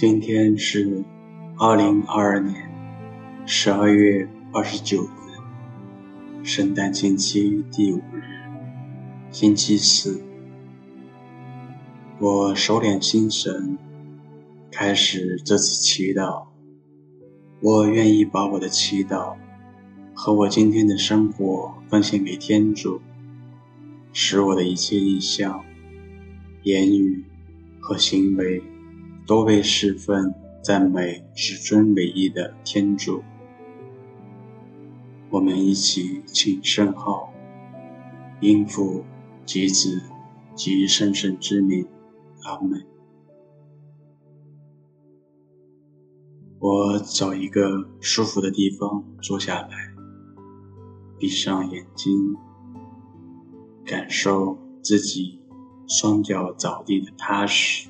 今天是二零二二年十二月二十九日，圣诞星期第五日，星期四。我收敛心神，开始这次祈祷。我愿意把我的祈祷和我今天的生活奉献给天主，使我的一切意向、言语和行为。都为侍奉赞美至尊唯一的天主。我们一起请圣号，应父及子及圣神之名，阿门。我找一个舒服的地方坐下来，闭上眼睛，感受自己双脚着地的踏实。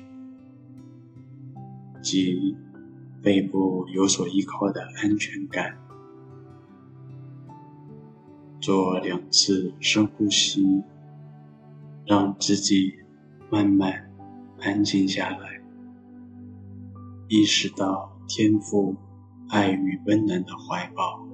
及背部有所依靠的安全感。做两次深呼吸，让自己慢慢安静下来，意识到天赋爱与温暖的怀抱。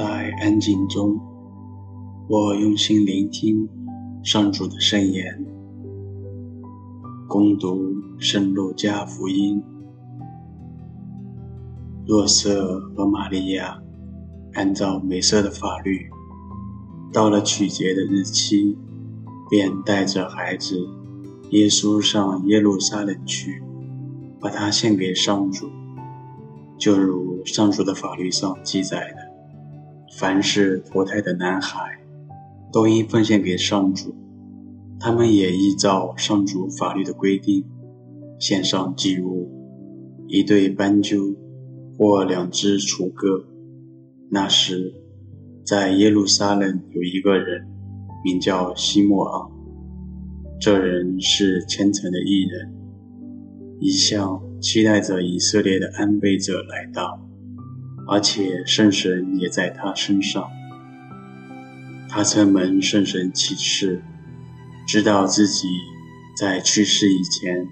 在安静中，我用心聆听上主的圣言，攻读圣路加福音。若瑟和玛利亚按照梅瑟的法律，到了取节的日期，便带着孩子耶稣上耶路撒冷去，把他献给上主，就如上主的法律上记载的。凡是脱胎的男孩，都应奉献给上主。他们也依照上主法律的规定，献上祭物：一对斑鸠或两只雏鸽。那时，在耶路撒冷有一个人，名叫西莫盎。这人是虔诚的义人，一向期待着以色列的安慰者来到。而且圣神也在他身上。他曾蒙圣神启示，知道自己在去世以前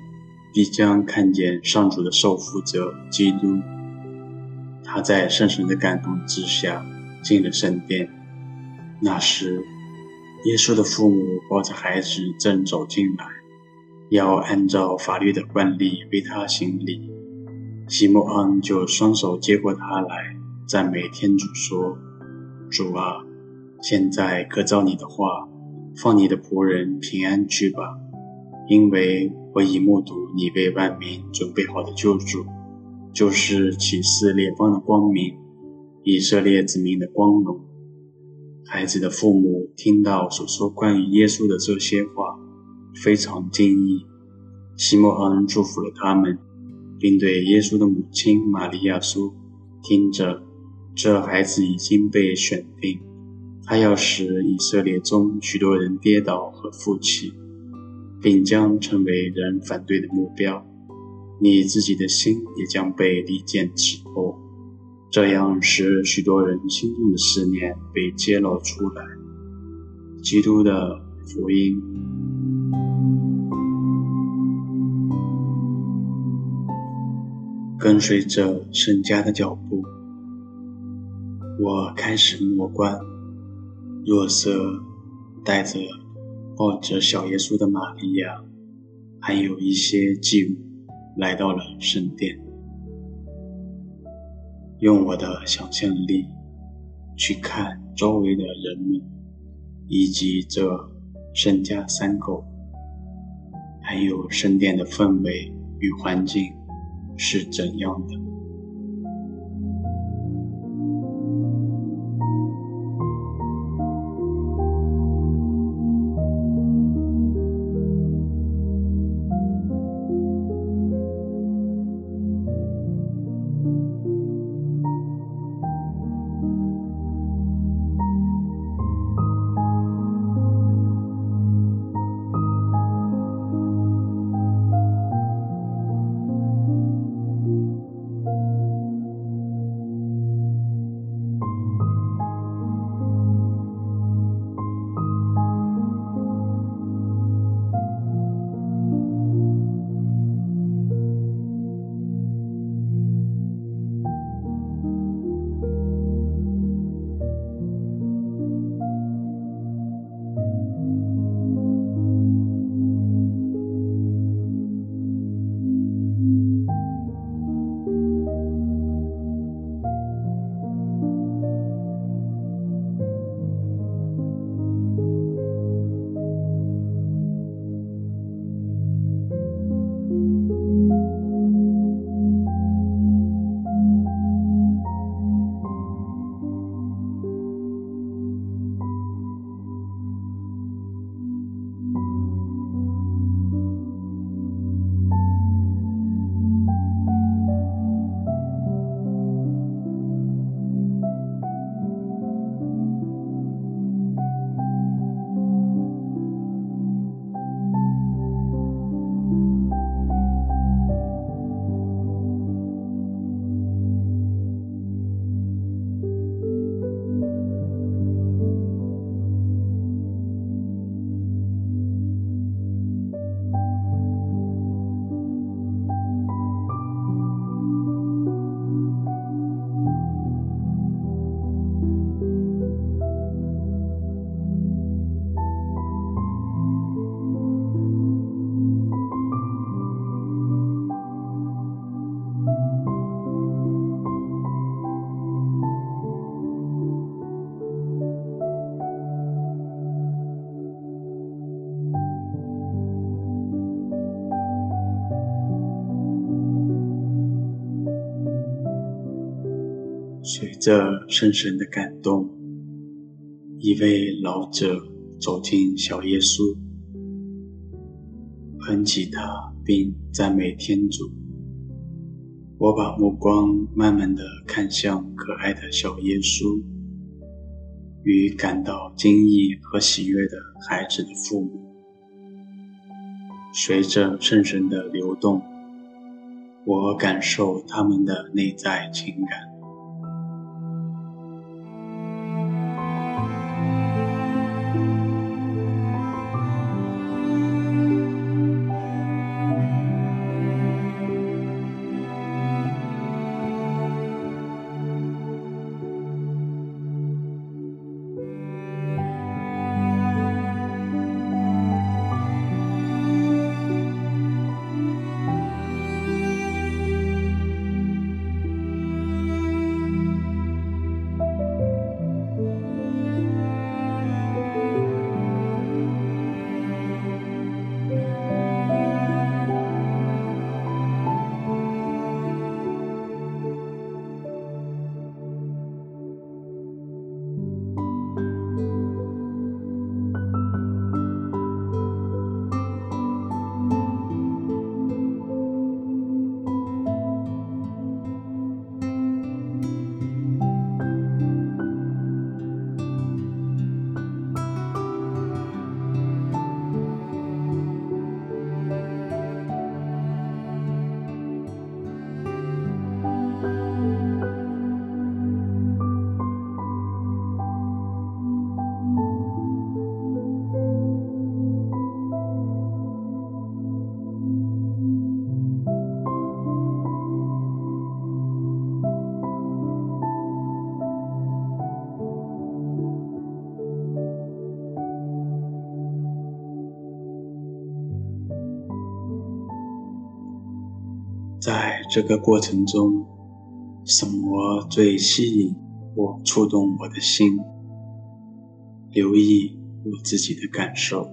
必将看见上主的受福者基督。他在圣神的感动之下进了圣殿。那时，耶稣的父母抱着孩子正走进来，要按照法律的惯例为他行礼。西默盎就双手接过他来，赞美天主说：“主啊，现在可照你的话，放你的仆人平安去吧，因为我已目睹你为万民准备好的救主，就是启示列邦的光明，以色列子民的光荣。”孩子的父母听到所说关于耶稣的这些话，非常惊异。西默盎祝福了他们。并对耶稣的母亲玛利亚说：“听着，这孩子已经被选定，他要使以色列中许多人跌倒和负弃，并将成为人反对的目标。你自己的心也将被利剑刺破。这样使许多人心中的思念被揭露出来。基督的福音。跟随着圣家的脚步，我开始默观。若瑟带着抱着小耶稣的玛利亚，还有一些祭物，来到了圣殿。用我的想象力去看周围的人们，以及这圣家三口，还有圣殿的氛围与环境是怎样的。着圣神的感动，一位老者走进小耶稣，捧起他并赞美天主。我把目光慢慢地看向可爱的小耶稣，与感到惊异和喜悦的孩子的父母。随着圣神的流动，我感受他们的内在情感。在这个过程中，什么最吸引或触动我的心？留意我自己的感受。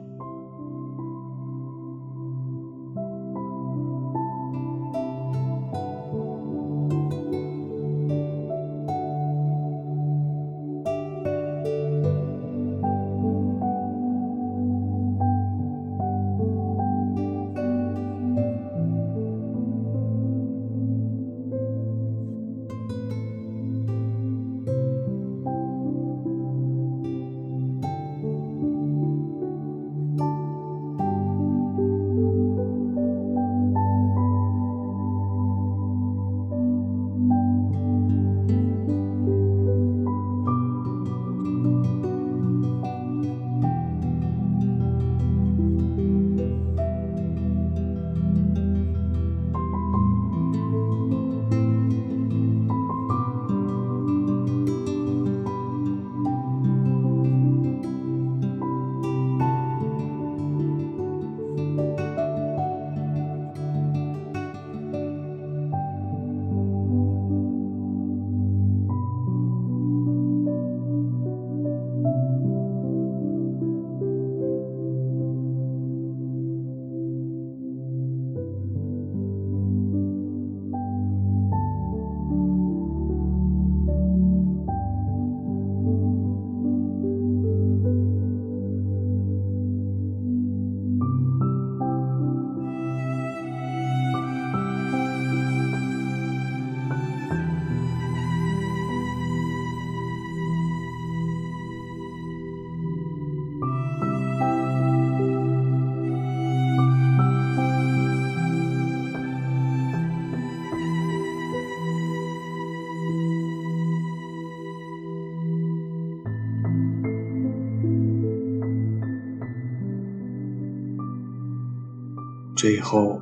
最后，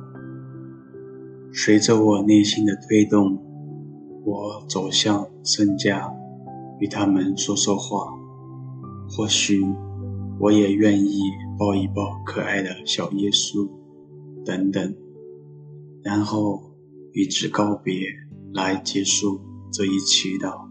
随着我内心的推动，我走向圣家，与他们说说话。或许我也愿意抱一抱可爱的小耶稣，等等，然后与之告别，来结束这一祈祷。